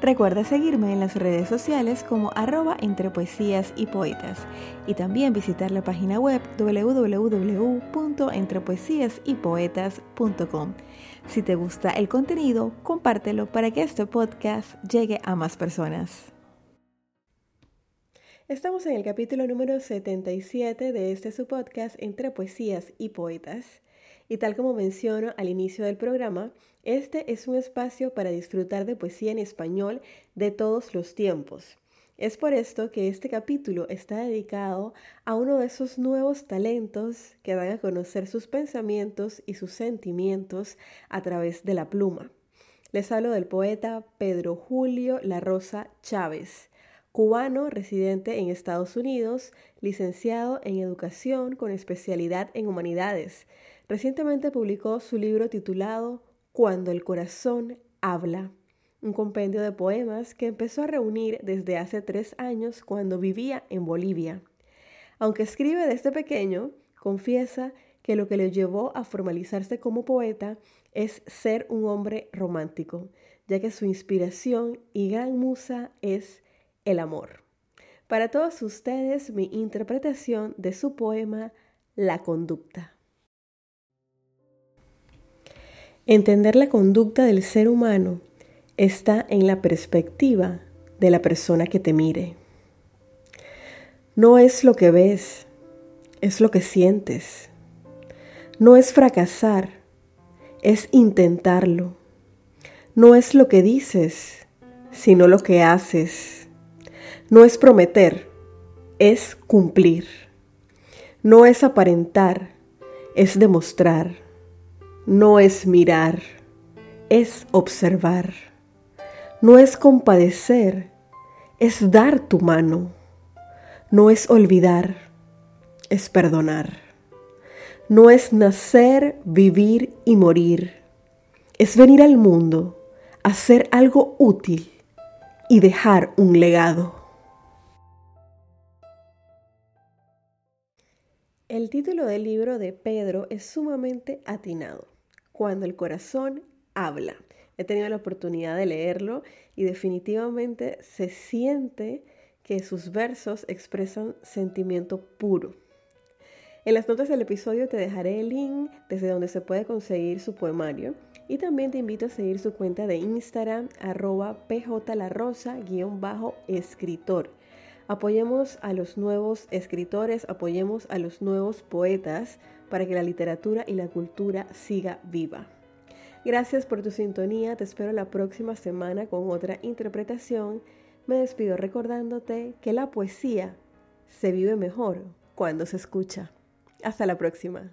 Recuerda seguirme en las redes sociales como arroba entre poesías y poetas y también visitar la página web www.entrepoesiasypoetas.com. Si te gusta el contenido, compártelo para que este podcast llegue a más personas. Estamos en el capítulo número 77 de este su podcast Entre Poesías y Poetas. Y tal como menciono al inicio del programa, este es un espacio para disfrutar de poesía en español de todos los tiempos. Es por esto que este capítulo está dedicado a uno de esos nuevos talentos que dan a conocer sus pensamientos y sus sentimientos a través de la pluma. Les hablo del poeta Pedro Julio La Rosa Chávez, cubano residente en Estados Unidos, licenciado en educación con especialidad en humanidades, Recientemente publicó su libro titulado Cuando el corazón habla, un compendio de poemas que empezó a reunir desde hace tres años cuando vivía en Bolivia. Aunque escribe desde pequeño, confiesa que lo que le llevó a formalizarse como poeta es ser un hombre romántico, ya que su inspiración y gran musa es el amor. Para todos ustedes, mi interpretación de su poema La conducta. Entender la conducta del ser humano está en la perspectiva de la persona que te mire. No es lo que ves, es lo que sientes. No es fracasar, es intentarlo. No es lo que dices, sino lo que haces. No es prometer, es cumplir. No es aparentar, es demostrar no es mirar, es observar. No es compadecer, es dar tu mano. No es olvidar, es perdonar. No es nacer, vivir y morir. Es venir al mundo, hacer algo útil y dejar un legado. El título del libro de Pedro es sumamente atinado cuando el corazón habla. He tenido la oportunidad de leerlo y definitivamente se siente que sus versos expresan sentimiento puro. En las notas del episodio te dejaré el link desde donde se puede conseguir su poemario y también te invito a seguir su cuenta de Instagram arroba pjlarosa-escritor. Apoyemos a los nuevos escritores, apoyemos a los nuevos poetas para que la literatura y la cultura siga viva. Gracias por tu sintonía, te espero la próxima semana con otra interpretación. Me despido recordándote que la poesía se vive mejor cuando se escucha. Hasta la próxima.